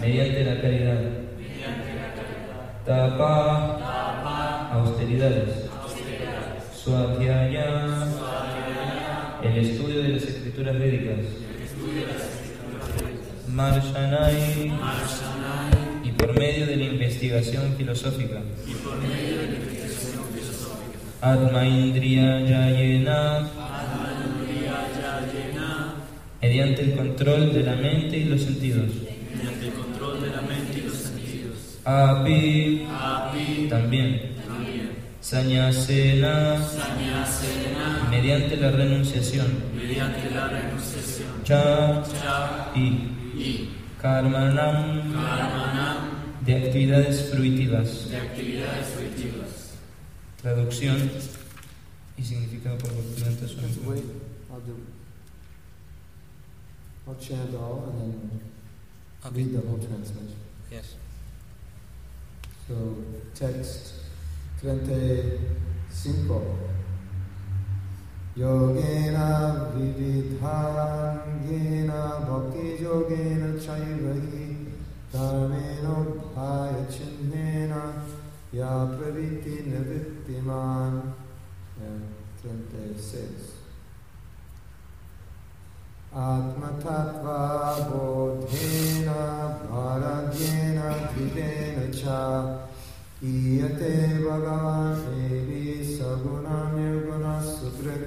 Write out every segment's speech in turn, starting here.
Mediante la caridad. Tapa, austeridades. Swadhyaya, el estudio de las escrituras védicas. Marshanai, y por medio de la investigación filosófica. Atma Indriya Yayena, mediante el control de la mente y los sentidos. mediante el control de la mente y los sentidos. Api, Api, también. también. Sanyasena, Sanyasena, mediante la renunciación. mediante la renunciación. Cha, Cha, y y Karmanam, Karmanam, de actividades fruitivas. de actividades fruitivas. Traducción y significado por Just wait, I'll do. I'll chant all and then read the whole translation. Yes. So, text 35. Yogena vividhangena bhakti yogena chaivahi dharmeno bhaya chinnena ya praviti nivittiman. And 36. Dhidena cha iyate bhagavan evi saguna nirguna sudrit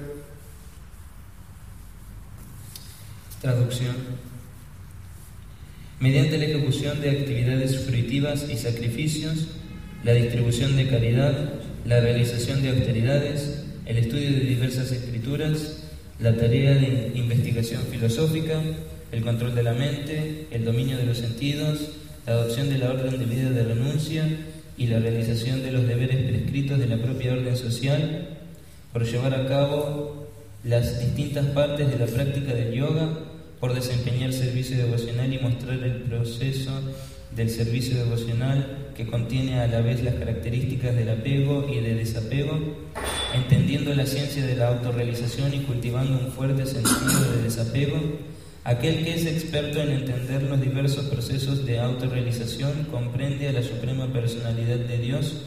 Traducción. Mediante la ejecución de actividades fruitivas y sacrificios, la distribución de caridad, la realización de austeridades, el estudio de diversas escrituras, la tarea de investigación filosófica, el control de la mente, el dominio de los sentidos, la adopción de la orden de vida de renuncia y la realización de los deberes prescritos de la propia orden social, por llevar a cabo las distintas partes de la práctica del yoga, por desempeñar servicio devocional y mostrar el proceso del servicio devocional que contiene a la vez las características del apego y de desapego, entendiendo la ciencia de la autorrealización y cultivando un fuerte sentido de desapego, aquel que es experto en entender los diversos procesos de autorrealización comprende a la suprema personalidad de Dios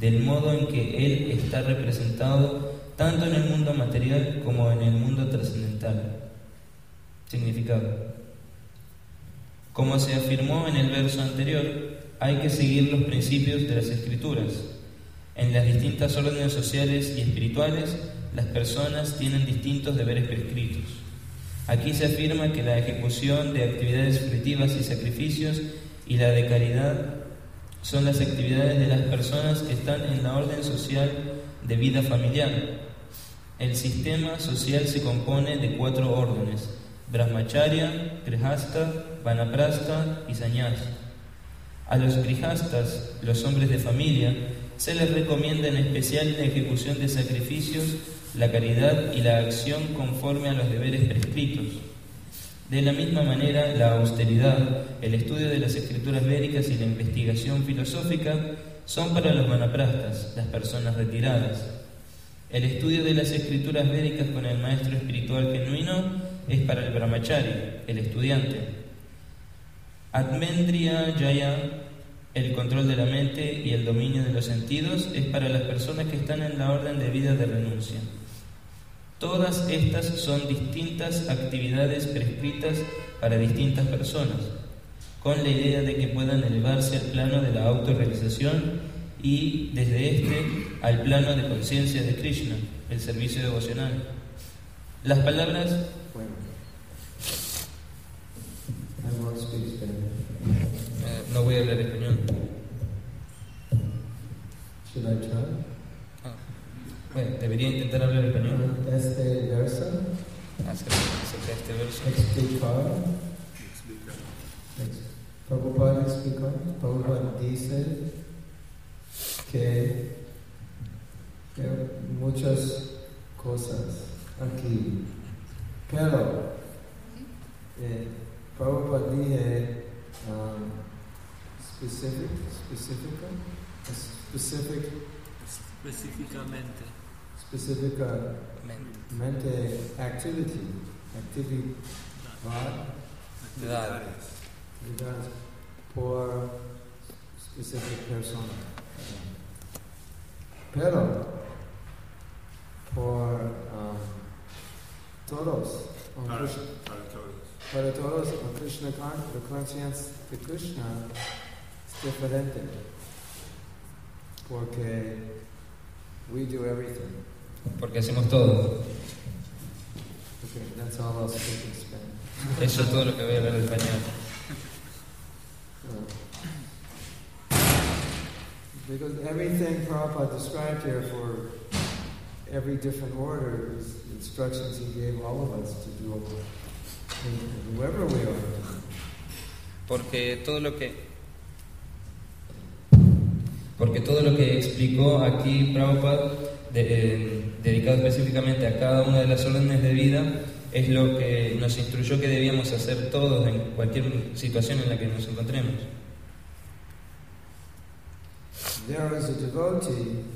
del modo en que Él está representado tanto en el mundo material como en el mundo trascendental. Significado. Como se afirmó en el verso anterior, hay que seguir los principios de las escrituras. En las distintas órdenes sociales y espirituales, las personas tienen distintos deberes prescritos. Aquí se afirma que la ejecución de actividades fruitivas y sacrificios y la de caridad son las actividades de las personas que están en la orden social de vida familiar. El sistema social se compone de cuatro órdenes, Brahmacharya, Grihasta, Vanaprastha y Sannyas. A los Grihastas, los hombres de familia, se les recomienda en especial la ejecución de sacrificios, la caridad y la acción conforme a los deberes prescritos. De la misma manera, la austeridad, el estudio de las escrituras védicas y la investigación filosófica son para los vanaprastas, las personas retiradas. El estudio de las escrituras védicas con el maestro espiritual genuino es para el brahmachari, el estudiante. Atmendriya Jaya, el control de la mente y el dominio de los sentidos, es para las personas que están en la orden de vida de renuncia. Todas estas son distintas actividades prescritas para distintas personas, con la idea de que puedan elevarse al plano de la autorrealización y desde este al plano de conciencia de Krishna, el servicio devocional. Las palabras Bueno. I won't speak Spanish. Eh, no voy a hablar español. Should I try? Ah, bueno, debería intentar hablar español Este verso acerca, acerca de este verso. explicar. Ex- Prabhupada explicó, Prabhupada dice que, que muchas cosas aquí, pero eh, Prabhupada dice um, specific, específica, specific, Específicamente. specificamente Men- activity, activity, right? Edades. Vidas por specific persona. Pero por um, todos, o Para, Krishna, para todos. para todos, o Krishna con- la conciencia de Krishna es diferente. Porque we do everything. Porque hacemos todo. Okay, that's all I'll speak in Spanish. Eso es todo lo que voy a hablar de español. Because everything Prabhupada described here for every different order is instructions he gave all of us to do, whoever we are. Porque todo lo que porque todo lo que explicó aquí Prabhupada, de- eh, dedicado específicamente a cada una de las órdenes de vida, es lo que nos instruyó que debíamos hacer todos en cualquier situación en la que nos encontremos. There was a devotee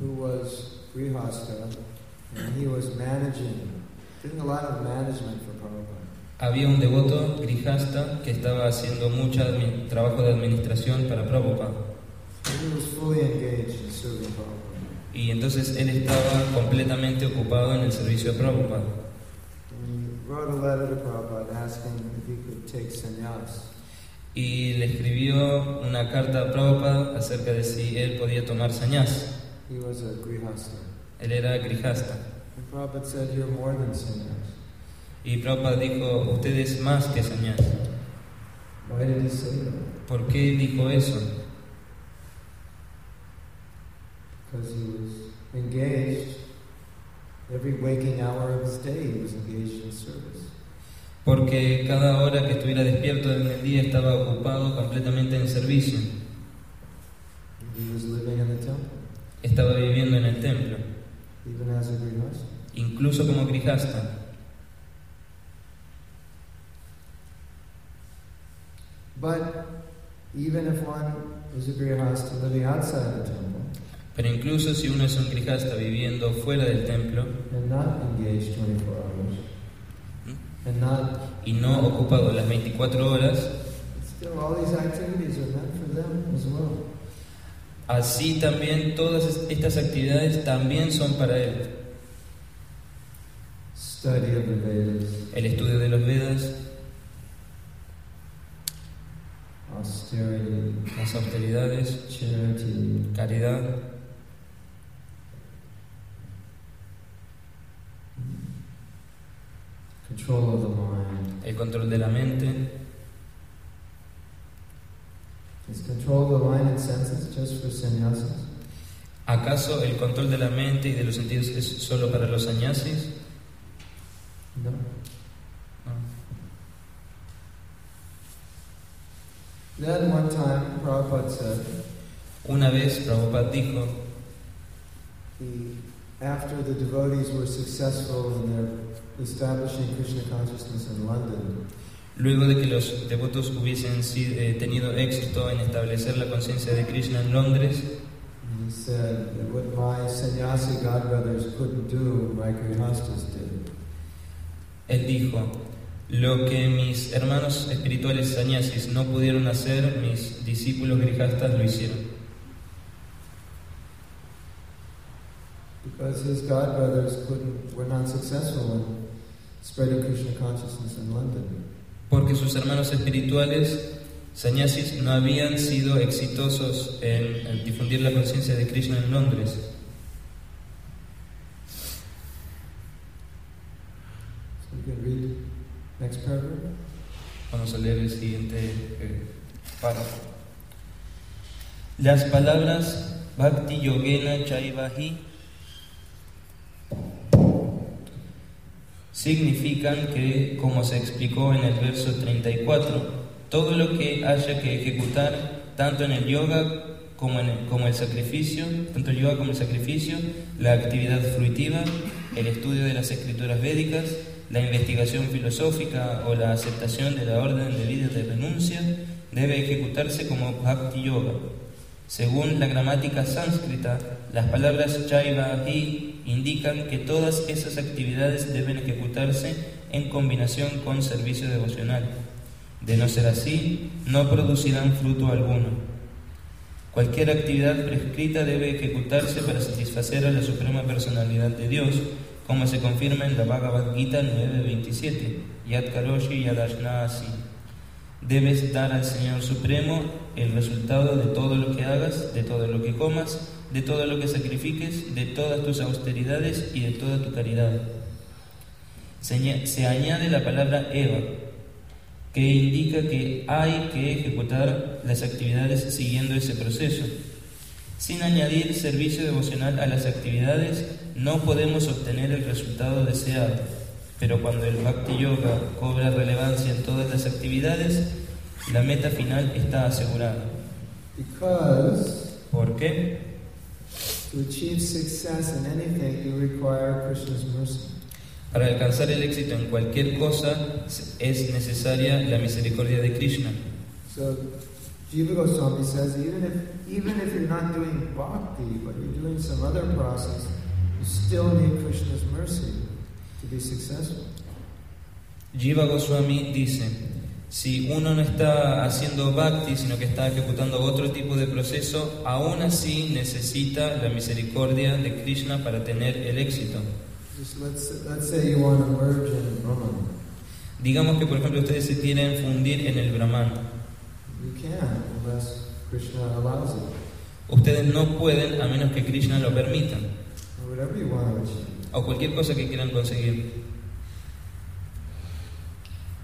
who was Grihasta, and he was managing, doing a lot of management for Prabhupada. Había un devoto grijasta que estaba haciendo mucho trabajo de administración para Prabhupada. Y entonces él estaba completamente ocupado en el servicio de Prabhupada. Y le escribió una carta a Prabhupada acerca de si él podía tomar sannyas. Grihasta. Él era sannyas. Y Prabhupada dijo, usted es más que sannyas. ¿Por qué dijo eso? Because he was engaged. Every waking hour of his day, he was engaged in service. Porque cada hora que estuviera despierto en el día estaba ocupado completamente en servicio. He was living in the temple, Estaba viviendo en el templo, even as a Grihasta. incluso como grijasta. But even if one is a Grihasta living outside the temple Pero incluso si uno es un grijasta viviendo fuera del templo and not engaged 24 hours, and not, y no ocupado las 24 horas, así también todas es- estas actividades también son para él. El estudio de los Vedas, las austeridades, caridad, control of the mind. el control de la mente. Is control of the mind and senses just for sannyasins? ¿Acaso el control de la mente y de los sentidos es solo para los sannyasis? No. No. Then one time, Prabhupada said, Una vez Prabhupada dijo, he, after the devotees were successful in their establishing Krishna consciousness in London, luego de que los devotos hubiesen eh, tenido éxito en establecer la conciencia de Krishna en Londres, he said that what my sannyasi godbrothers couldn't do, my grihastas did. él dijo, lo que mis hermanos espirituales sannyasis no pudieron hacer, mis discípulos grijastas lo hicieron. Because his godbrothers couldn't, were not successful in spreading Krishna consciousness in London. Porque sus hermanos espirituales sannyasis no habían sido exitosos en, en difundir la conciencia de Krishna en Londres. So you can read next paragraph. Vamos a leer el siguiente eh, párrafo. Las palabras Bhakti Yogena Chaivahi significan que, como se explicó en el verso 34, todo lo que haya que ejecutar, tanto en el yoga como en el, sacrificio, tanto el yoga como el sacrificio, la actividad fruitiva, el estudio de las escrituras védicas, la investigación filosófica o la aceptación de la orden de vida de renuncia, debe ejecutarse como bhakti yoga. Según la gramática sánscrita, las palabras chaiva y indican que todas esas actividades deben ejecutarse en combinación con servicio devocional. De no ser así, no producirán fruto alguno. Cualquier actividad prescrita debe ejecutarse para satisfacer a la suprema personalidad de Dios, como se confirma en la Bhagavad Gita 9.27, Yad Karoshi. Debes dar al Señor Supremo el resultado de todo lo que hagas, de todo lo que comas, de todo lo que sacrifiques, de todas tus austeridades y de toda tu caridad. Se, aña- se añade la palabra Eva, que indica que hay que ejecutar las actividades siguiendo ese proceso. Sin añadir servicio devocional a las actividades, no podemos obtener el resultado deseado. Pero cuando el Bhakti Yoga cobra relevancia en todas las actividades, la meta final está asegurada. Because ¿Por qué? to achieve success in anything, you require Krishna's mercy. Para alcanzar el éxito en cualquier cosa es necesaria la misericordia de Krishna. So Jiva Goswami says even if even if you're not doing bhakti, but you're doing some other process, you still need Krishna's mercy to be successful. Jiva Goswami dice, si uno no está haciendo bhakti, sino que está ejecutando otro tipo de proceso, aún así necesita la misericordia de Krishna para tener el éxito. Digamos que, por ejemplo, ustedes se quieren fundir en el Brahman. Ustedes no pueden a menos que Krishna lo permita, o cualquier cosa que quieran conseguir.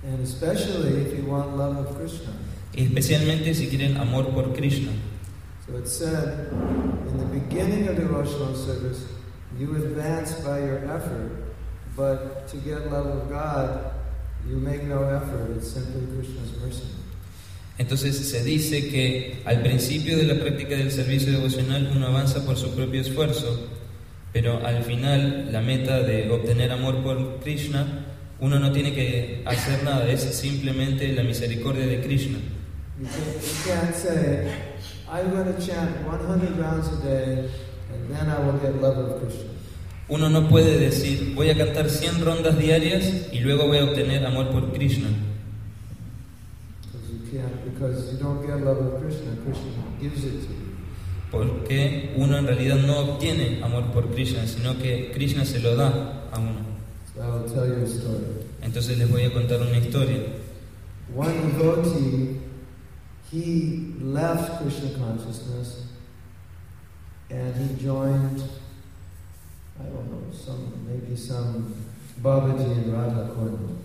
And especially if you want love of Krishna. Y especialmente si quieren amor por Krishna. So it said in the beginning of devotional service, you advance by your effort, but to get love of God, you make no effort. It's simply Krishna's mercy. Entonces se dice que al principio de la práctica del servicio devocional uno avanza por su propio esfuerzo, pero al final la meta de obtener amor por Krishna, uno no tiene que hacer nada, es simplemente la misericordia de Krishna. You can't, you can't say, I'm going to chant 100 rounds a day, and then I will get love of Krishna. Uno no puede decir, voy a cantar 100 rondas diarias y luego voy a obtener amor por Krishna, porque uno en realidad no obtiene amor por Krishna, sino que Krishna se lo da a uno. So I will tell you a story. Entonces les voy a contar una historia. One devotee, he left Krishna consciousness and he joined, I don't know, some maybe some Babaji in Radha Kund.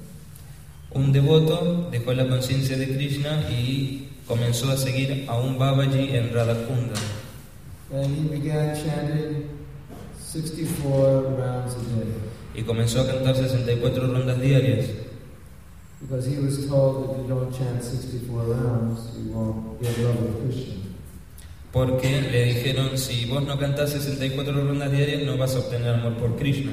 Un devoto dejó la conciencia de Krishna y comenzó a seguir a un Babaji en Radhakunda. And he began chanting 64 rounds a day Y comenzó a cantar 64 rondas diarias, because he was told if you don't chant 64 rounds, you won't get love of Krishna. porque le dijeron, si vos no cantás 64 rondas diarias no vas a obtener amor por Krishna.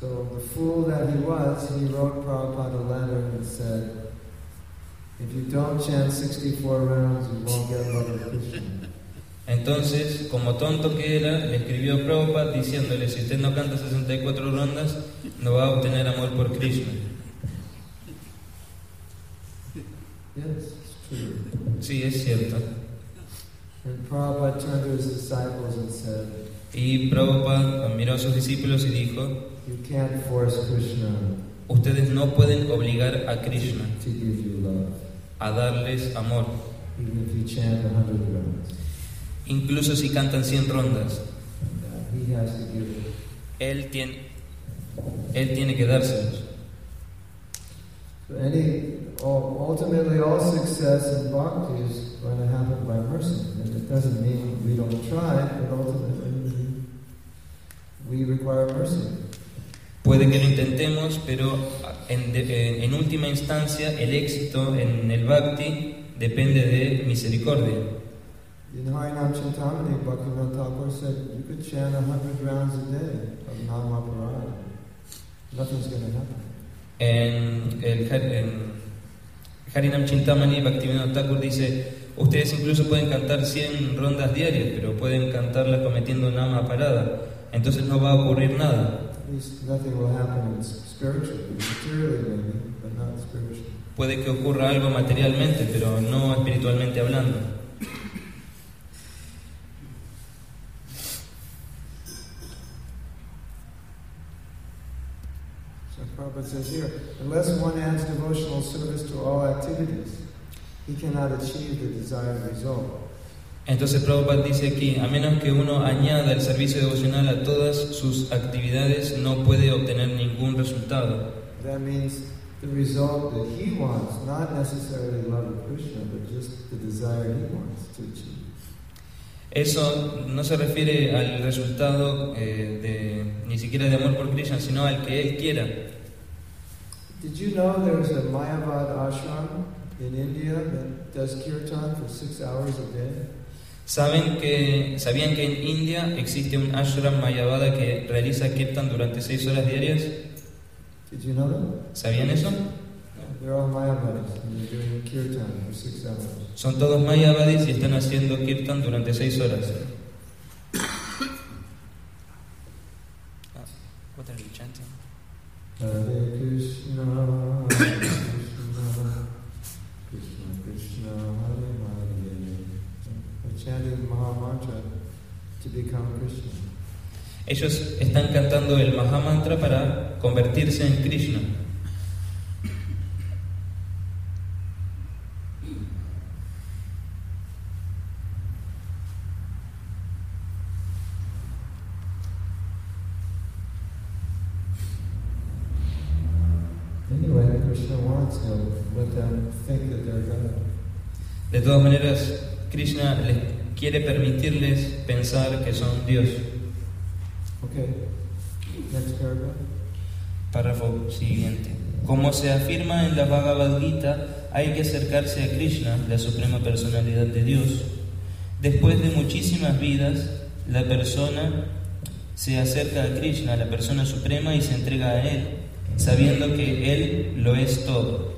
So the fool that he was, he wrote Prabhupada a letter and said, if you don't chant 64 rounds, you won't get love of Krishna. Entonces, como tonto que era, le escribió a Prabhupada diciéndole, si usted no canta 64 rondas, no va a obtener amor por Krishna. Sí, es cierto. Y Prabhupada miró a sus discípulos y dijo, ustedes no pueden obligar a Krishna a darles amor, incluso si cantan 100 rondas. Él tiene, él tiene que dárselos. So any, ul- ultimately, all success in bhakti is going to happen by mercy. And it doesn't mean we don't try, but ultimately we require mercy. Puede que lo intentemos, pero en, de- en última instancia el éxito en el bhakti depende de misericordia. In Harinam Chintamani, Bhaktivinoda Thakur said you could chant 100 rounds a day of Namaparana. Nothing's going to happen. En el en Harinam Chintamani, Bhaktivinoda Thakur dice, ustedes incluso pueden cantar 100 rondas diarias, pero pueden cantarlas cometiendo nama parada, entonces no va a ocurrir nada. At least nothing will happen in spiritually, materially maybe, but not spiritually. Puede que ocurra algo materialmente, pero no espiritualmente hablando. So Prabhupada says here, unless one adds devotional service to all activities, he cannot achieve the desired result. Entonces Prabhupada dice aquí, a menos que uno añada el servicio devocional a todas sus actividades, no puede obtener ningún resultado. That means the result that he wants, not necessarily love of Krishna, but just the desire he wants to achieve. Eso no se refiere al resultado eh, de, ni siquiera de amor por Krishna, sino al que él quiera. Did you know there's a Mayavad ashram in India that does kirtan for six hours a day? ¿Saben que, ¿Sabían que en India existe un ashram Mayavada que realiza kirtan durante seis horas diarias? Did you know that? ¿Sabían eso? They're all Mayavadis and they're doing kirtan for six hours. Son todos Mayavadis y están haciendo kirtan durante seis horas. Ah, what are you chanting? Ellos están cantando el Mahamantra para convertirse en Krishna. Anyway, Krishna wants to let them think that they're God. De todas maneras, Krishna les quiere permitirles pensar que son Dios. Okay, next paragraph. Párrafo siguiente. Como se afirma en la Bhagavad Gita, hay que acercarse a Krishna, la suprema personalidad de Dios. Después de muchísimas vidas, la persona se acerca a Krishna, la persona suprema, y se entrega a Él, sabiendo que Él lo es todo.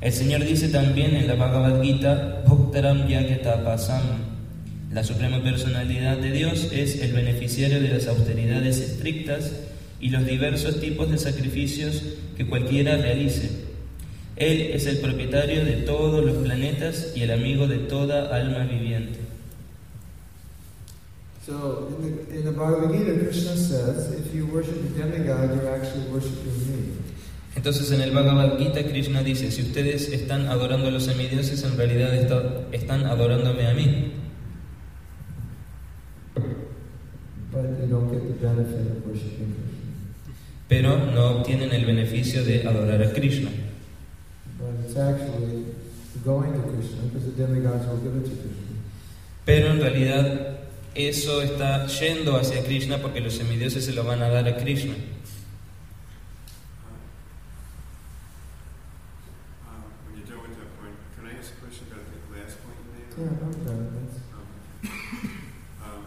El Señor dice también en la Bhagavad Gita, Bhaktaram Yagyatapasam, la suprema personalidad de Dios es el beneficiario de las austeridades estrictas y los diversos tipos de sacrificios que cualquiera realice. Él es el propietario de todos los planetas y el amigo de toda alma viviente. So in the, in the Bhagavad Gita, Krishna says, if you worship a demigod, you're actually worshiping me. Entonces en el Bhagavad Gita Krishna dice, si ustedes están adorando a los semidioses, en realidad está- están adorándome a mí, But you don't get the benefit of worshiping Krishna. pero no obtienen el beneficio de adorar a Krishna. But it's actually going to Krishna because the demigods will give it to Krishna. Pero en realidad eso está yendo hacia Krishna porque los semidioses se lo van a dar a Krishna. Uh, When you're done with that point, can I ask a question about the last point you made? Yeah, okay. That's, Um,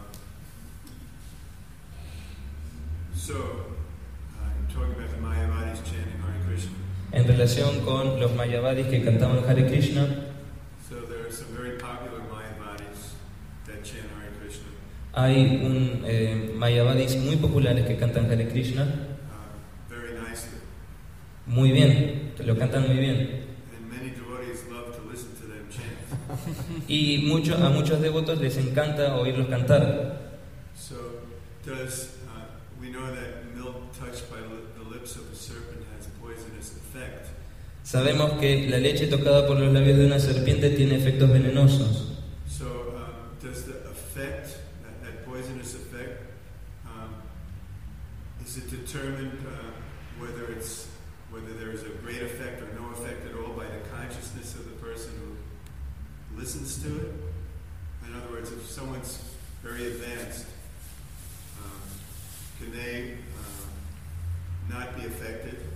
So, uh, you're talking about the Mayavadis chanting Hare Krishna. En relación con los Mayavadis que cantaban Hare Krishna, So there are some very popular Mayavadis that chant Hare Krishna. hay un eh, Mayavadis muy populares que cantan Hare Krishna uh, very nicely. muy bien, lo cantan muy bien. And many devotees love to listen to them chant. Y mucho, a muchos devotos les encanta oírlos cantar. So, does, uh, we know that milk touched by li- the lips of a serpent has poisonous effect. Sabemos que la leche tocada por los labios de una serpiente tiene efectos venenosos. Um, um, listens to it? In other words, if someone's very advanced, um, can they uh, not be affected,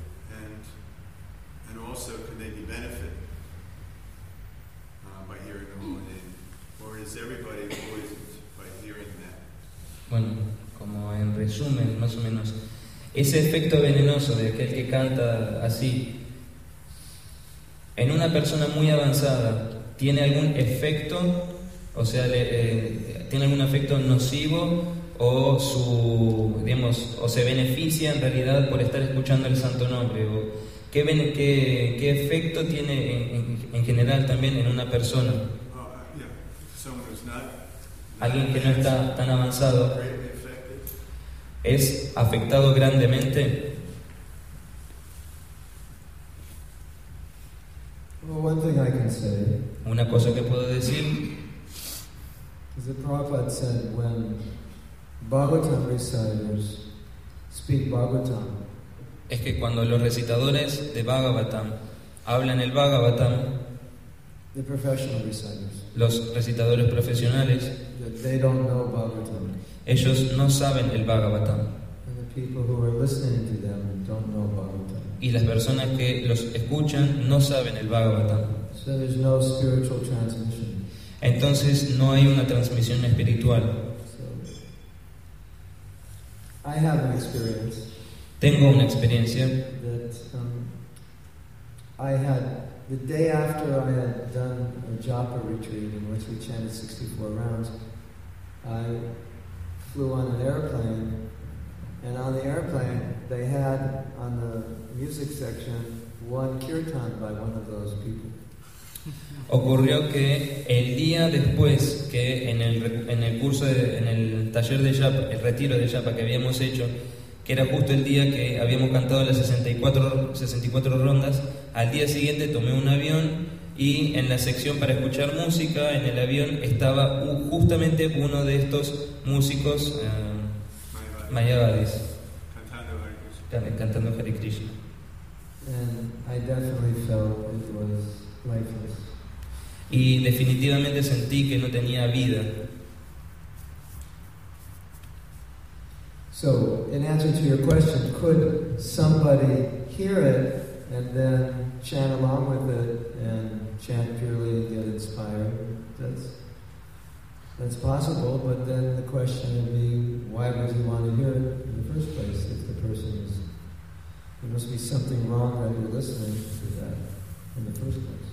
and also can they be benefited? uh, by hearing the holy name? Or is everybody poisoned by hearing that? Bueno, como en resumen, más o menos, ese efecto venenoso de aquel que canta así, en una persona muy avanzada, ¿tiene algún efecto? O sea, le- eh, ¿tiene algún efecto nocivo o su, digamos, o se beneficia en realidad por estar escuchando el santo nombre, o qué, qué, qué efecto tiene en, en- en general también en una persona. Oh, uh. Alguien que no está tan avanzado es afectado grandemente. Well, one thing I can say Una cosa que puedo decir is that Prabhupada said when Bhagavatam reciters speak Bhagavatam, es que cuando los recitadores de Bhagavatam hablan el Bhagavatam, the professional reciters, los recitadores profesionales, they don't know Bhagavatam. ellos no saben el Bhagavatam. And the people who are listening to them don't know Bhagavatam. Y las personas que los escuchan no saben el Bhagavatam. So there's no spiritual transmission. Entonces no hay una transmisión espiritual. So I have an experience Tengo una experiencia that um, I had the day after I had done a japa retreat in which we chanted 64 rounds. I flew on an airplane, and on the airplane they had on the music section one kirtan by one of those people. Ocurrió que el día después que en el, en el curso, de- en el taller de Yapa, el retiro de Yapa que habíamos hecho, que era justo el día que habíamos cantado las 64, 64 rondas, al día siguiente tomé un avión y en la sección para escuchar música, en el avión estaba justamente uno de estos músicos eh, Mayavadi. mayavadis, Cantando Hare Krishna. can- cantando Hare Krishna. And I definitely felt it was lifeless. Y definitivamente sentí que no tenía vida. So, in answer to your question, could somebody hear it and then chant along with it and chant purely and get inspired? That's that's possible, but then the question would be, why would you want to hear it in the first place if the person is there must be something wrong that you're listening to that in the first place.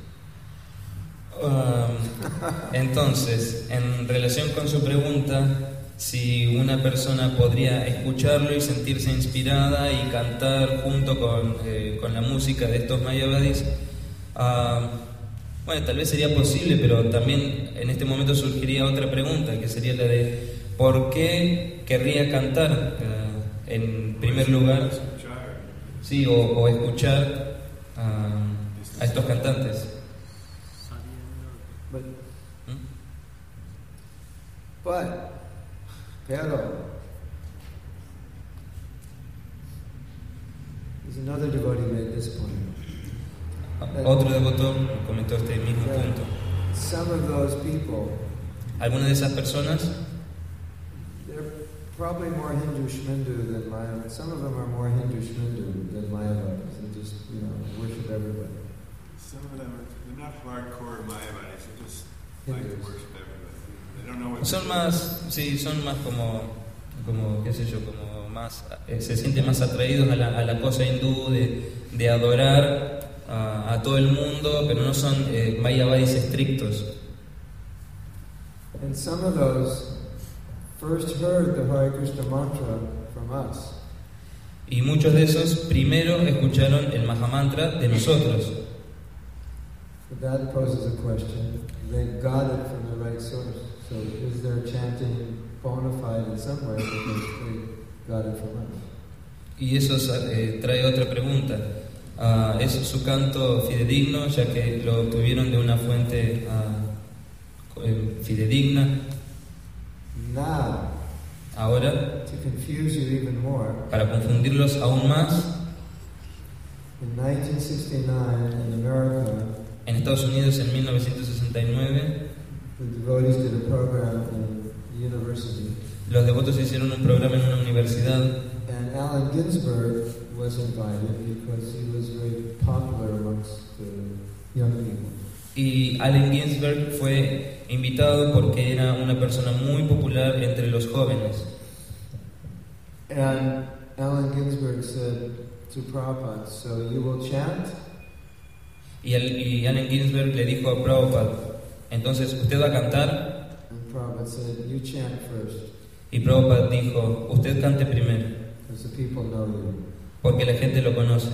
Um, entonces, en relación con su pregunta, si una persona podría escucharlo y sentirse inspirada y cantar junto con, eh, con la música de estos mayavadis, ah, bueno, tal vez sería posible, pero también en este momento surgiría otra pregunta, que sería la de ¿por qué querría cantar eh, en primer lugar? Escuchar. Sí, o, o escuchar ah, a estos cantantes. ¿Mm? but pero there's another devotee made this point. Otro devoto comentó este mismo punto. Some of those people, Algunas de esas personas they're probably more Hindu Shmindu than Maya. Some of them are more Hindu Shmindu than Mayavadis and just, you know, worship everybody. Some of them are they're not hardcore Mayavadis. They just like to worship son más, sí, son más como, como qué sé yo, como más, eh, se sienten más atraídos a la, a la cosa hindú de, de adorar a, a todo el mundo, pero no son eh, mayavadis estrictos. And some of those first heard the Hare Krishna mantra from us. Y muchos de esos primero escucharon el Mahamantra de nosotros. But that poses a question. They got it from the right source. So is their chanting bona fide in some way because they got it from us? Y eso eh, trae otra pregunta. Ah, ¿Es su canto fidedigno, ya que lo obtuvieron de una fuente eh, fidedigna? Now, Ahora, to confuse you even more, para confundirlos aún más, in 1969 in America, en Estados Unidos en 1969, los devotos hicieron un programa en una universidad and Allen Ginsberg was invited because he was very popular amongst the young people. y Allen Ginsberg fue invitado porque era una persona muy popular entre los jóvenes. And Allen Ginsberg said to Prabhupada, So you will chant? Y, al- y Allen Ginsberg le dijo a Prabhupada, entonces, ¿usted va a cantar? And Prabhupada said, You chant first. Y Prabhupada dijo, usted cante primero, the people know you, porque la gente lo conoce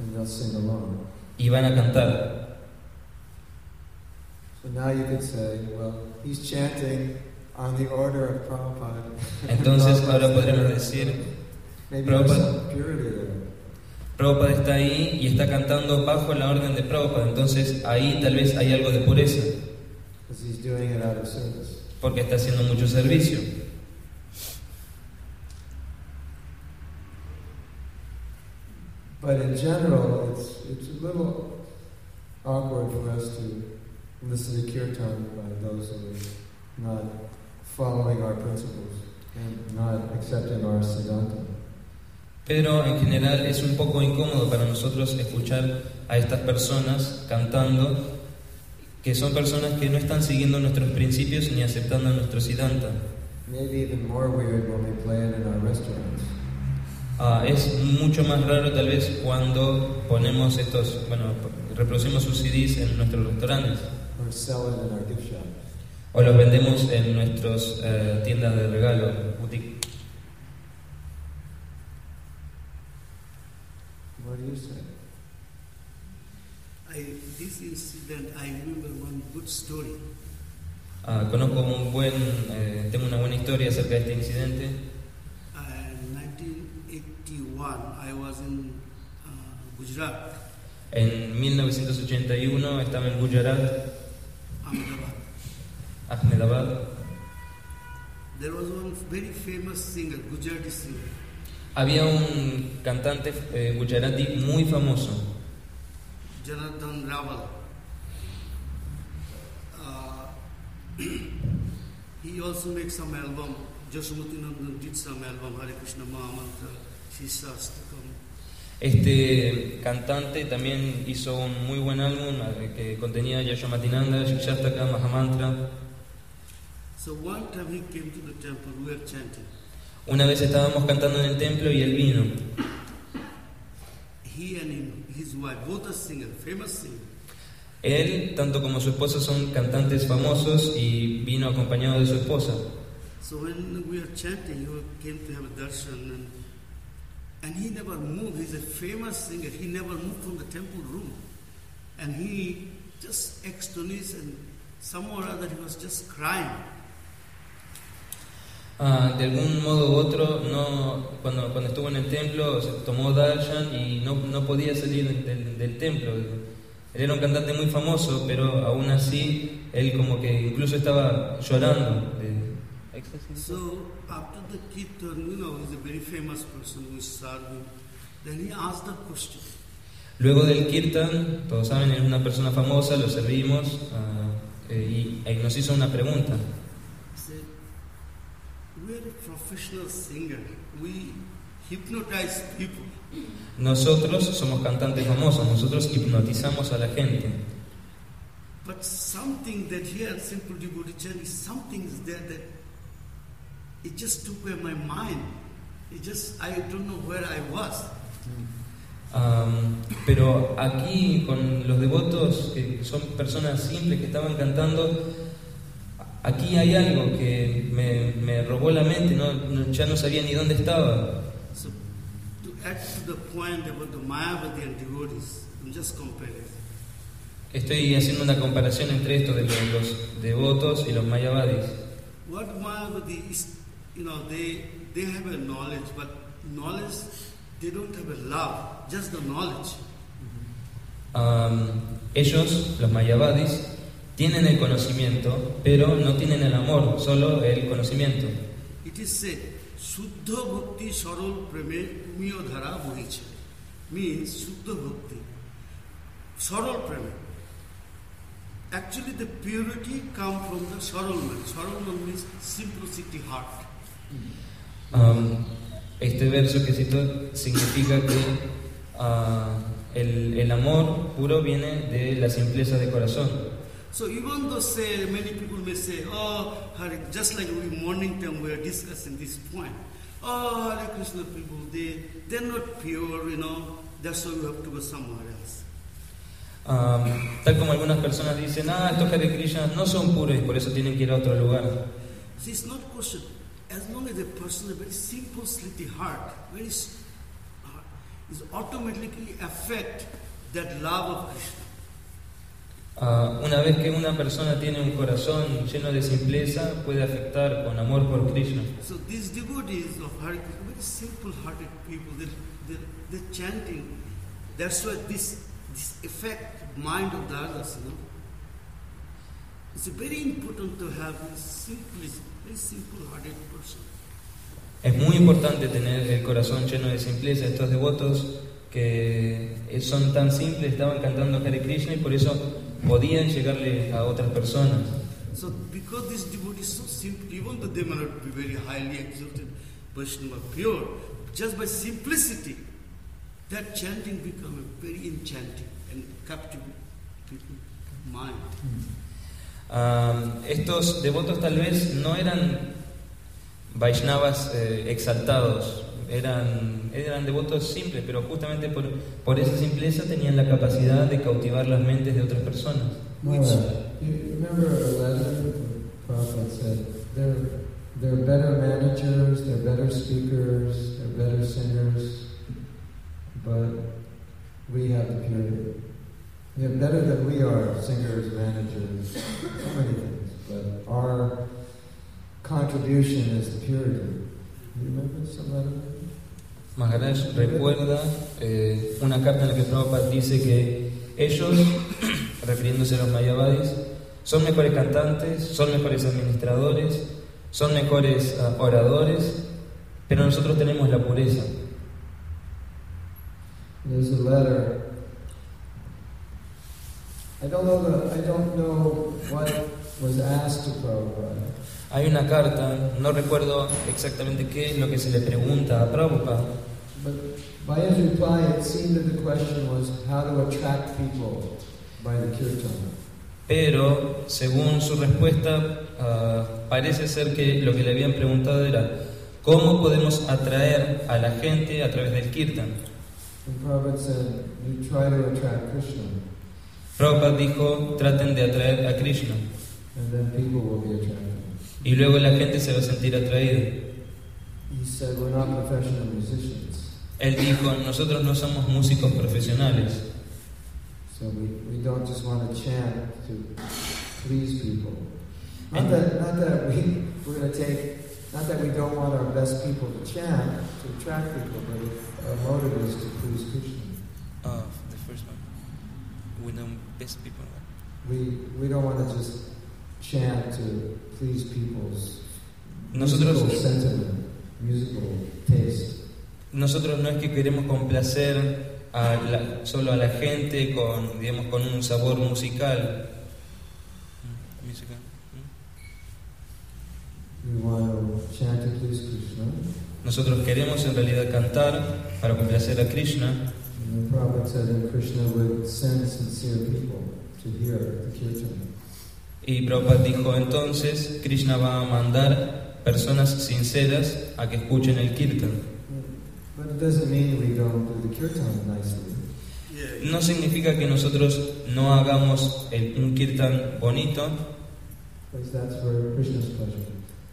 and they'll sing along. y van a cantar. So now you could say, well, he's chanting on the order of Prabhupada. Entonces ahora podremos decir, Prabhupada-. Prabhupada está ahí y está cantando bajo la orden de Prabhupada, entonces ahí tal vez hay algo de pureza, he's doing it out of service. porque está haciendo mucho servicio. But in general, it's, it's a little awkward for us to listen to kirtan by those who are not following our principles and not accepting our siddhanta. Pero en general es un poco incómodo para nosotros escuchar a estas personas cantando, que son personas que no están siguiendo nuestros principios ni aceptando nuestro siddhanta. Ah, es mucho más raro tal vez cuando ponemos estos, bueno, reproducimos sus CDs en nuestros restaurantes o los vendemos en nuestras tiendas de regalo, boutique. What do you say? I, this incident, I remember one good story. Ah, conozco un buen, eh, tengo una buena historia acerca de este incidente. Uh, in 1981, I was in uh, Gujarat, En 1981 estaba en Gujarat, Ahmedabad. Ahmedabad. There was one very famous singer, Gujarati singer. Había un cantante eh, gujarati muy famoso, Janardhan Raval. Uh, he also made some album. Jasmati Nandan did some album, Hare Krishna Mahamantra, Shishastakam. Este cantante también hizo un muy buen álbum que contenía Yashomatinanda, Shikshastaka, Mahamantra. So one time he came to the temple, we were chanting. Una vez estábamos cantando en el templo y él vino. He and his wife, both are singers, famous singers. Él, tanto como su esposa, son cantantes famosos y vino acompañado de su esposa. So when we were chanting, he came to have a darshan and, and he never moved. He's a famous singer. He never moved from the temple room. And he just astonished and somehow or other he was just crying. Ah, de algún modo u otro, no, cuando, cuando estuvo en el templo, se tomó darshan y no, no podía salir del, del templo. Él era un cantante muy famoso, pero aún así, él como que incluso estaba llorando. de- So after the kirtan, you know, he's a very famous person who is serving. Then he asked the question. Luego del kirtan, todos saben, es una persona famosa, lo servimos eh, y, y nos hizo una pregunta. He said, Nosotros somos cantantes famosos, nosotros hipnotizamos a la gente. But something that here, simple devotee something is there that it just took away my mind. It just, I don't know where I was. Pero aquí con los devotos, que son personas simples que estaban cantando, aquí hay algo que me, me robó la mente, no, no- ya no sabía ni dónde estaba. So, to add to the point about the Mayavadi and devotees, I'm just comparing. Estoy haciendo una comparación entre esto de los, los devotos y los mayavadis. What Mayavadi is, you know, they, they have a knowledge, but knowledge, they don't have a love, just the knowledge. Am, ellos, los mayavadis, tienen el conocimiento, pero no tienen el amor, solo el conocimiento. It is said, Shuddha Bhakti Sarol Preme Tumiyo Dhara Bohiche. Means Shuddha Bhakti. Sarol Preme. Actually, the purity come from the Sarolman. Sarolman means simplicity heart. Am, este verso que cito significa que ah, el, el amor puro viene de la simpleza de corazón. So even though say many people may say, oh, Hare, just like we morning time we are discussing this point. Oh, Hare Krishna people, they they're not pure, you know. That's why we have to go somewhere else. Am, tal como algunas personas dicen, ah, estos Hare Krishnas no son puros y por eso tienen que ir a otro lugar. See, it's not question. as long as a person has a very simple, slitty heart, very heart, is automatically affect that love of Krishna. Ah, una vez que una persona tiene un corazón lleno de simpleza, puede afectar con amor por Krishna. So these devotees of Hare Krishna, very simple-hearted people, they they they're chanting. That's why this this affect mind of the others, you know. It's very important to have this simple, very simple-hearted person. Es muy importante tener el corazón lleno de simpleza. Estos devotos que son tan simples estaban cantando Hare Krishna y por eso podían llegarle a otras personas. So because this devotee is so simple, even though they may not be very highly exalted Vaishnava pure, just by simplicity, that chanting become a very enchanting and captivate people's mind. Ah, estos devotos tal vez no eran Vaishnavas eh, exaltados, eran, eran devotos simples, pero justamente por, por esa simpleza tenían la capacidad de cautivar las mentes de otras personas. Maharaj, you remember the Prabhupada said, they're, they're better managers, they're better speakers, they're better singers, but we have the purity. They're better than we are, singers, managers, so many things, but our contribution is the purity. You remember some letter? Maharaj recuerda eh, una carta en la que Prabhupada dice que ellos, refiriéndose a los Mayavadis, son mejores cantantes, son mejores administradores, son mejores ah, oradores, pero nosotros tenemos la pureza. There's a letter. I don't know I don't know what was asked to Prabhupada, Hay una carta, no recuerdo exactamente qué es lo que se le pregunta a Prabhupada, but by his reply, it seemed that the question was how to attract people by the kirtan. pero según su respuesta ah, parece ser que lo que le habían preguntado era cómo podemos atraer a la gente a través del kirtan. And Prabhupada said, you try to attract Krishna, Prabhupada dijo, traten de atraer a Krishna and then people will be attracted. Y luego la gente se va a sentir atraída. He said, we're not professional musicians, Él dijo, nosotros no somos músicos profesionales, so we, we don't just want to chant to please people. Not that, not that we, we're going to take, not that we don't want our best people to chant to attract people, but our motive is to please Krishna. the first one. We know best people. We, we don't want to just chant to please people's Nosotros, musical sentiment, musical taste. nosotros no es que queremos complacer a la- solo a la gente con, digamos, con un sabor musical. Musical. We want to chant to please Krishna. Nosotros queremos en realidad cantar para complacer a Krishna And the Prophet said that Krishna would send sincere people to hear the kirtan. Y Prabhupada dijo entonces Krishna va a mandar personas sinceras a que escuchen el kirtan. But it doesn't mean we don't do the kirtan nicely. Yeah, No significa que nosotros no hagamos el- un kirtan bonito, Because that's for Krishna's pleasure.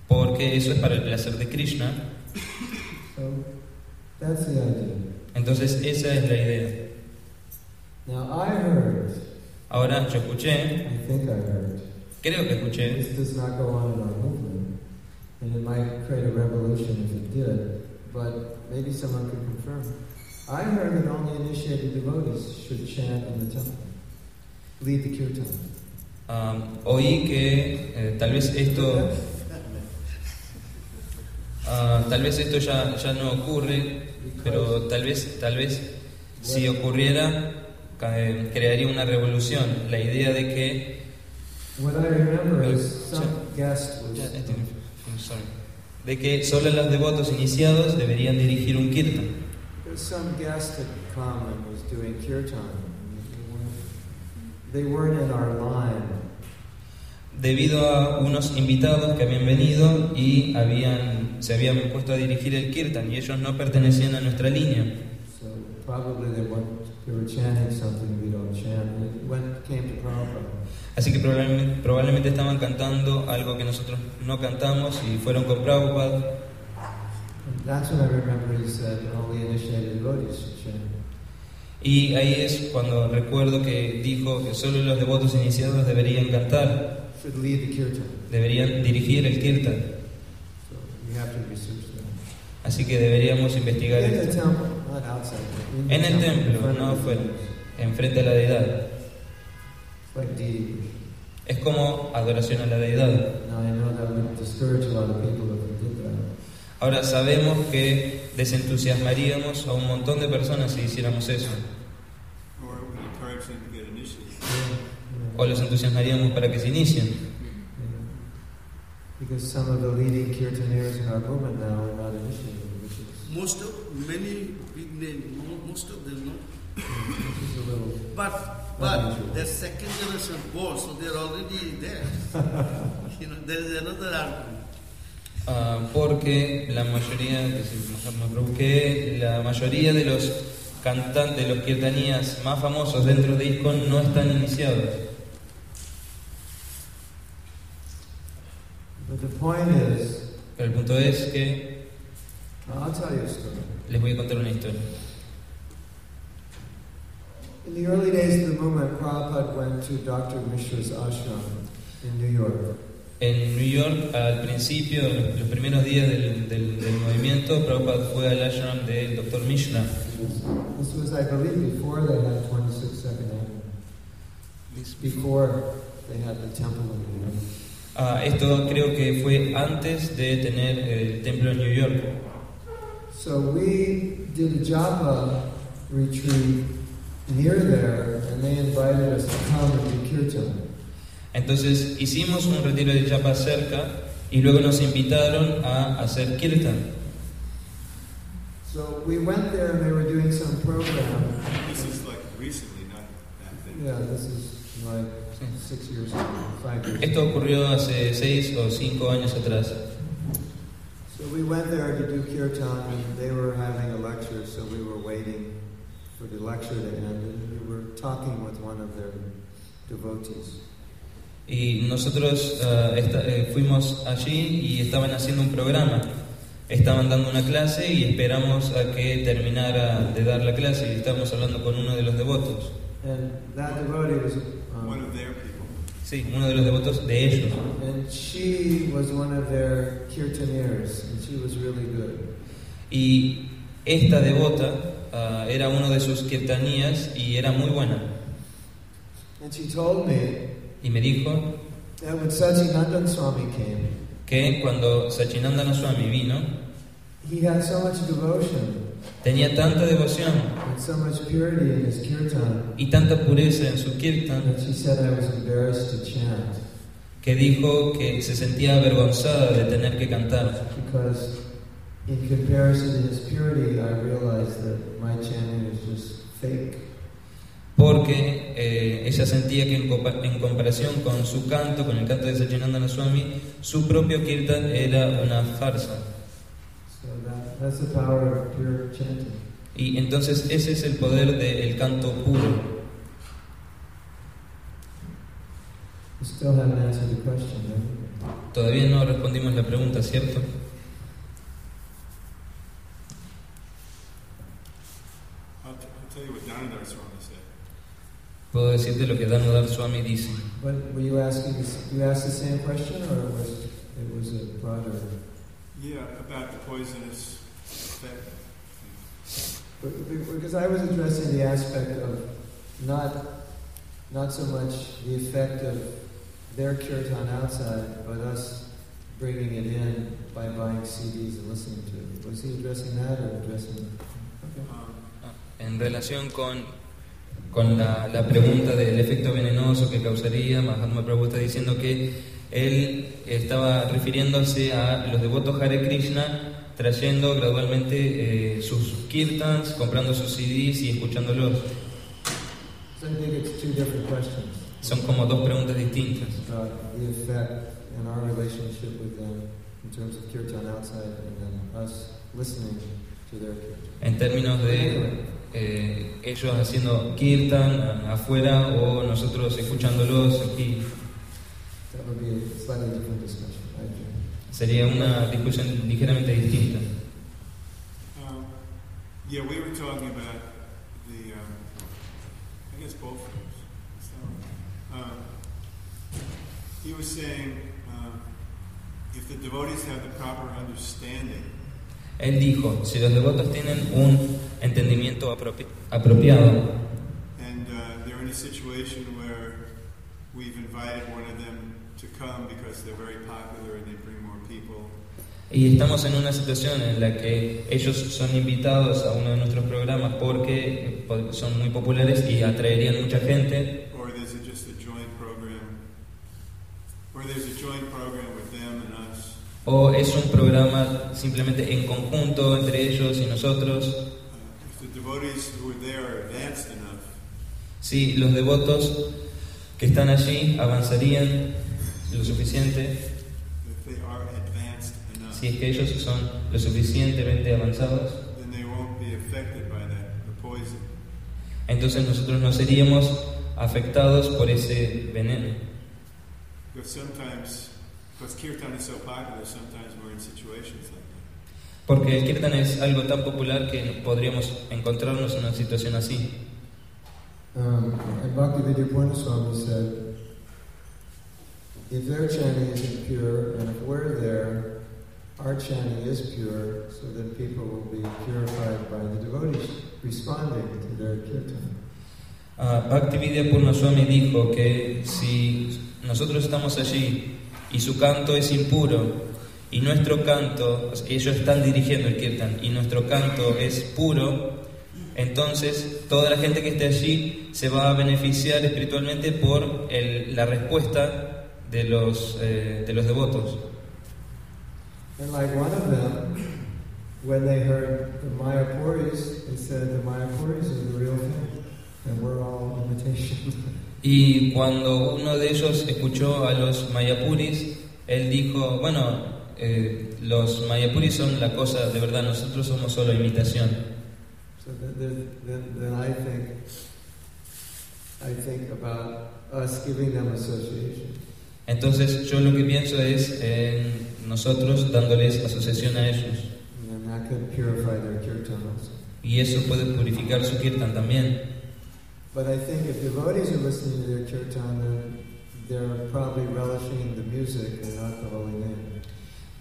porque eso es para el placer de Krishna. Entonces esa es la idea. Now I heard, Ahora yo escuché, Creo que escuché, this does not go on in our movement, and it might create a revolution if it did, but maybe someone could confirm. I heard that only initiated devotees should chant in the temple, lead the kirtan. ah, oí que eh, tal vez esto, ah, tal vez esto ya, ya no ocurre, pero tal vez, tal vez si ocurriera eh, crearía una revolución. La idea de que What I remember is some guest was. Ya, I'm sorry. de que solo los devotos iniciados deberían dirigir un kirtan. There's some guest had come and was doing kirtan. They weren't in our line. Debido a unos invitados que habían venido y habían, se habían puesto a dirigir el kirtan y ellos no pertenecían a nuestra línea. So probably they went, they were chanting something we don't chant. It went, came to Prabhupada. Así que probablemente, probablemente estaban cantando algo que nosotros no cantamos y fueron con Prabhupada. That's when I remember he said only initiated devotees should chant. Y ahí es cuando recuerdo que dijo que solo los devotos iniciados deberían cantar, Should lead the kirtan. deberían dirigir el kirtan. So. Así que deberíamos investigar In the esto. En el templo, no of the fuera, devotees. enfrente a la deidad. Es como adoración a la deidad. Ahora sabemos que desentusiasmaríamos a un montón de personas si hiciéramos eso. O los entusiasmaríamos para que se inicien. Yeah. Because some of the leading kirtaneers in our movement now are not initiated, which is, Most of, many big names, mo- most of them, no? which is a little. But. But they're second generation born, so they're already there. you know, there is another argument. Ah, porque la mayoría, que la mayoría de los cantantes, de los kirtanías más famosos dentro de ISKCON no están iniciados. But the point is, Pero el punto es que I'll tell you a story. les voy a contar una historia. In the early days of the movement, Prabhupada went to Dr. Mishra's ashram in New York. En New York, al principio, los primeros días del, del- del movimiento, Prabhupada fue al ashram del Dr. Mishra. This was, I believe, before they had 26 Second Avenue. Before they had the temple in New York. Ah, esto creo que fue antes de tener el templo en New York. So we did a japa retreat near there, and they invited us to come and do kirtan. Entonces hicimos un retiro de chapa cerca y luego nos invitaron a hacer kirtan. So we went there, and they were doing some program. This is like recently, not that thing. Yeah, this is like six years ago, five years. Esto ocurrió hace seis o cinco años atrás. So we went there to do kirtan, and they were having a lecture, so we were waiting for the lecture to end, and we were talking with one of their devotees. Y nosotros esta- eh, fuimos allí y estaban haciendo un programa. Estaban dando una clase y esperamos a que terminara de dar la clase y estábamos hablando con uno de los devotos. And that devotee was, One um, of their people. Sí, uno de los devotos de ellos. and she was one of their kirtaneers, and she was really good. Y esta devota ah, era uno de sus kirtanías y era muy buena. And she told me Y me dijo that when Sachinandan Swami came, que cuando Sachinandana Swami vino, he had so much devotion tenía tanta devoción and so much purity in his kirtan y tanta pureza en su kirtan that she said I was embarrassed to chant que dijo que se sentía avergonzada de tener que cantar, because in comparison to his purity, I realized that my chanting is just fake. porque eh, ella sentía que en, en comparación con su canto, con el canto de Sachinandana Swami, su propio kirtan era una farsa. So that, that's the power of pure chanting. Y entonces ese es el poder del canto puro. Still haven't answered the question, right? Todavía no respondimos la pregunta, ¿cierto? I'll, t- I'll tell you what Damodar Swami said. Puedo decirte lo que Damodar Swami dice. But were you asking, you asked the same question, or was it was a broader? Yeah, about the poisonous effect. Because I was addressing the aspect of not, not so much the effect of their kirtan outside, but us bringing it in by buying CDs and listening to it. Was he addressing that or addressing? Okay. Um, En relación con, con la, la pregunta del efecto venenoso que causaría, Mahatma Prabhu está diciendo que él estaba refiriéndose a los devotos Hare Krishna trayendo gradualmente eh, sus kirtans, comprando sus CDs y escuchándolos. So I think it's two different questions. Son como dos preguntas distintas. kirtan. En términos de, eh, ellos haciendo kirtan afuera o nosotros escuchándolos aquí. Sería una discusión ligeramente distinta. Um, yeah, we were talking about the, um, I guess both of us. So, um, he was saying um, if the devotees have the proper understanding, Él dijo, si los devotos tienen un entendimiento apropi- apropiado and uh, they're in a situation where we've invited one of them to come because they're very popular and they bring more people, y estamos en una situación en la que ellos son invitados a uno de nuestros programas porque son muy populares y atraerían mucha gente, or there's a, just a joint program, or there's a joint program with them and us. O es un programa simplemente en conjunto entre ellos y nosotros. Si los devotos que están allí avanzarían lo suficiente, si es que ellos son lo suficientemente avanzados, then they won't be affected by that, the poison. entonces nosotros no seríamos afectados por ese veneno. Because sometimes, because kirtan is so popular, sometimes we're in situations like that. Porque el kirtan es algo tan popular que podríamos encontrarnos en una situación así. Um, and Bhaktivedanta Swami said, if their chanting isn't pure, and if we're there, our chanting is pure, so that people will be purified by the devotees responding to their kirtan. Ah, Bhaktividya Purna Swami dijo que si nosotros estamos allí y su canto es impuro y nuestro canto, ellos están dirigiendo el kirtan y nuestro canto es puro, entonces toda la gente que esté allí se va a beneficiar espiritualmente por el- la respuesta de los, eh, de los devotos. And like one of them, when they heard the Mayapuris, they said the Mayapuris are the real thing, and we're all imitation. Y cuando uno de ellos escuchó a los Mayapuris, él dijo, bueno, eh, los Mayapuris son la cosa de verdad, nosotros somos solo imitación. So then, then, then, I think, I think about us giving them association. Entonces yo lo que pienso es en nosotros dándoles asociación a ellos. And that could purify their kirtan also. Y eso puede purificar su kirtan también. But I think if devotees are listening to their kirtan, then they're probably relishing the music and not the holy name.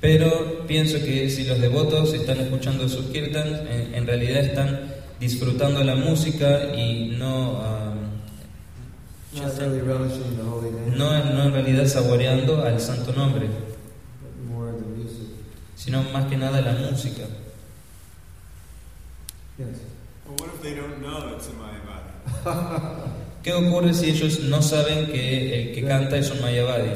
Pero pienso que si los devotos están escuchando sus kirtans, en, en realidad están disfrutando la música y no, Not really relishing the holy name, no, no en realidad saboreando al santo nombre, but more the music. sino más que nada la música. Yes. Well, what if they don't know it's a Mayavadi? ¿Qué ocurre si ellos no saben que el que canta es un Mayavadi?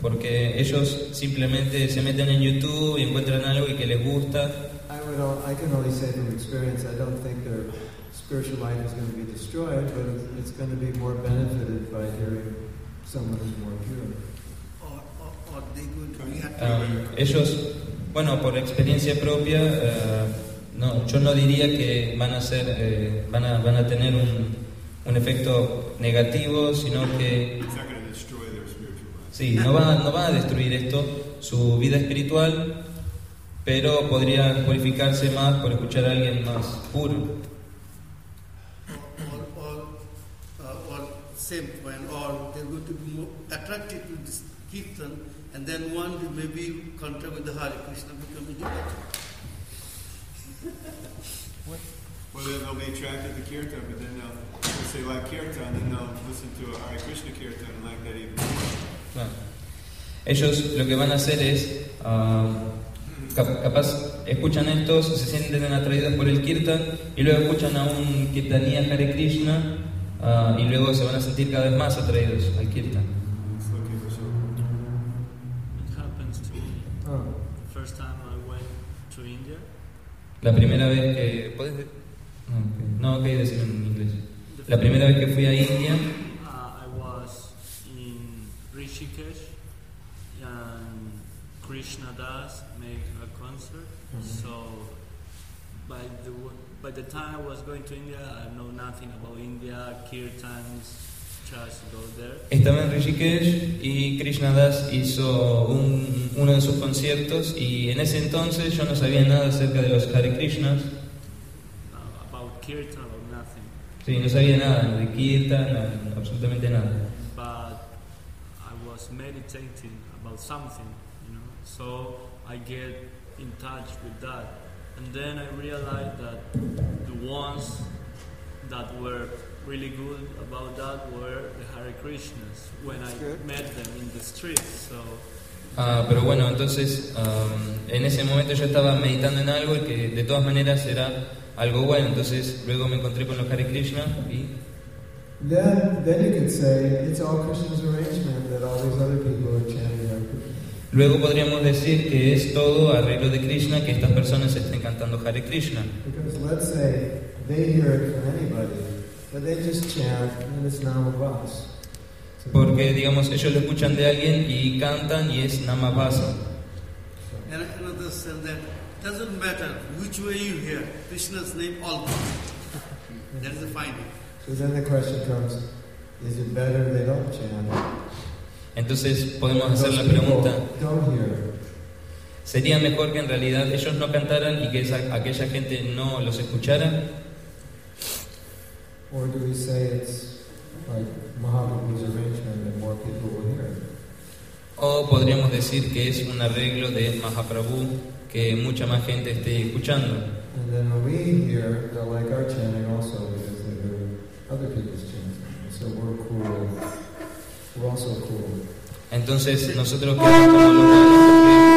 Porque ellos simplemente se meten en YouTube y encuentran algo y que les gusta. I would al- I can only say from experience I don't think their spiritual life is going to be destroyed, but it's, it's going to be more benefited by hearing someone who's more pure. Um, ellos, bueno, por experiencia propia, eh, no, yo no diría que van a ser, eh, van a, van a tener un, un efecto negativo, sino que sí, no va, no va a destruir esto su vida espiritual, pero podría purificarse más por escuchar a alguien más puro. or, or, or, uh, be and then one day maybe contact with the Hare Krishna become a devotee. Well, then they'll be attracted to kirtan, but then they'll, if they like kirtan, then they'll listen to a Hare Krishna kirtan and like that even more. Ellos lo que van a hacer es, ah, cap- capaz, escuchan estos, se sienten atraídos por el kirtan y luego escuchan a un kirtanía Hare Krishna ah, y luego se van a sentir cada vez más atraídos al kirtan. First time I went to India, La primera vez que... ¿Puedes de- No, ok. No, ok, decirlo en inglés. La primera vez que fui a India, uh, I was in Rishikesh, and Krishna Das made a concert. Mhm. So by the by the time I was going to India, I know nothing about India, kirtans, just go there. Estaba en Rishikesh y Krishna Das hizo un- uno de sus conciertos y en ese entonces yo no sabía nada acerca de los Hare Krishnas, about kirtan or nothing. sí, no sabía nada de Kirtan, nada, absolutamente nada. But I was meditating about something, you know. So I get in touch with that, and then I realized that the ones that were really good about that were the Hare Krishnas when I met them in the street. So Ah, pero bueno, entonces am, en ese momento yo estaba meditando en algo y que de todas maneras era algo bueno, entonces luego me encontré con los Hare Krishna y Then, then you could say it's all Krishna's arrangement that all these other people are chanting luego podríamos decir que es todo arreglo de Krishna que estas personas estén cantando Hare Krishna. Because let's say they hear it from anybody, but they just chant and it's Namabas. So- Porque digamos ellos lo escuchan de alguien y cantan y es Namabhasa. And another said that doesn't matter which way you hear Krishna's name, all good. That is the finding. So then the question comes, is it better they don't chant? Entonces podemos hacer la pregunta. ¿sería mejor que en realidad ellos no cantaran y que esa- aquella gente no los escuchara? Or do we say it's like Mahaprabhu's arrangement that more people will hear? O podríamos decir que es un arreglo de Mahaprabhu que mucha más gente esté escuchando. And then when we hear, they'll like our chanting also because they hear other people's chanting. So we're cool. We're also cool. Entonces nosotros quedamos como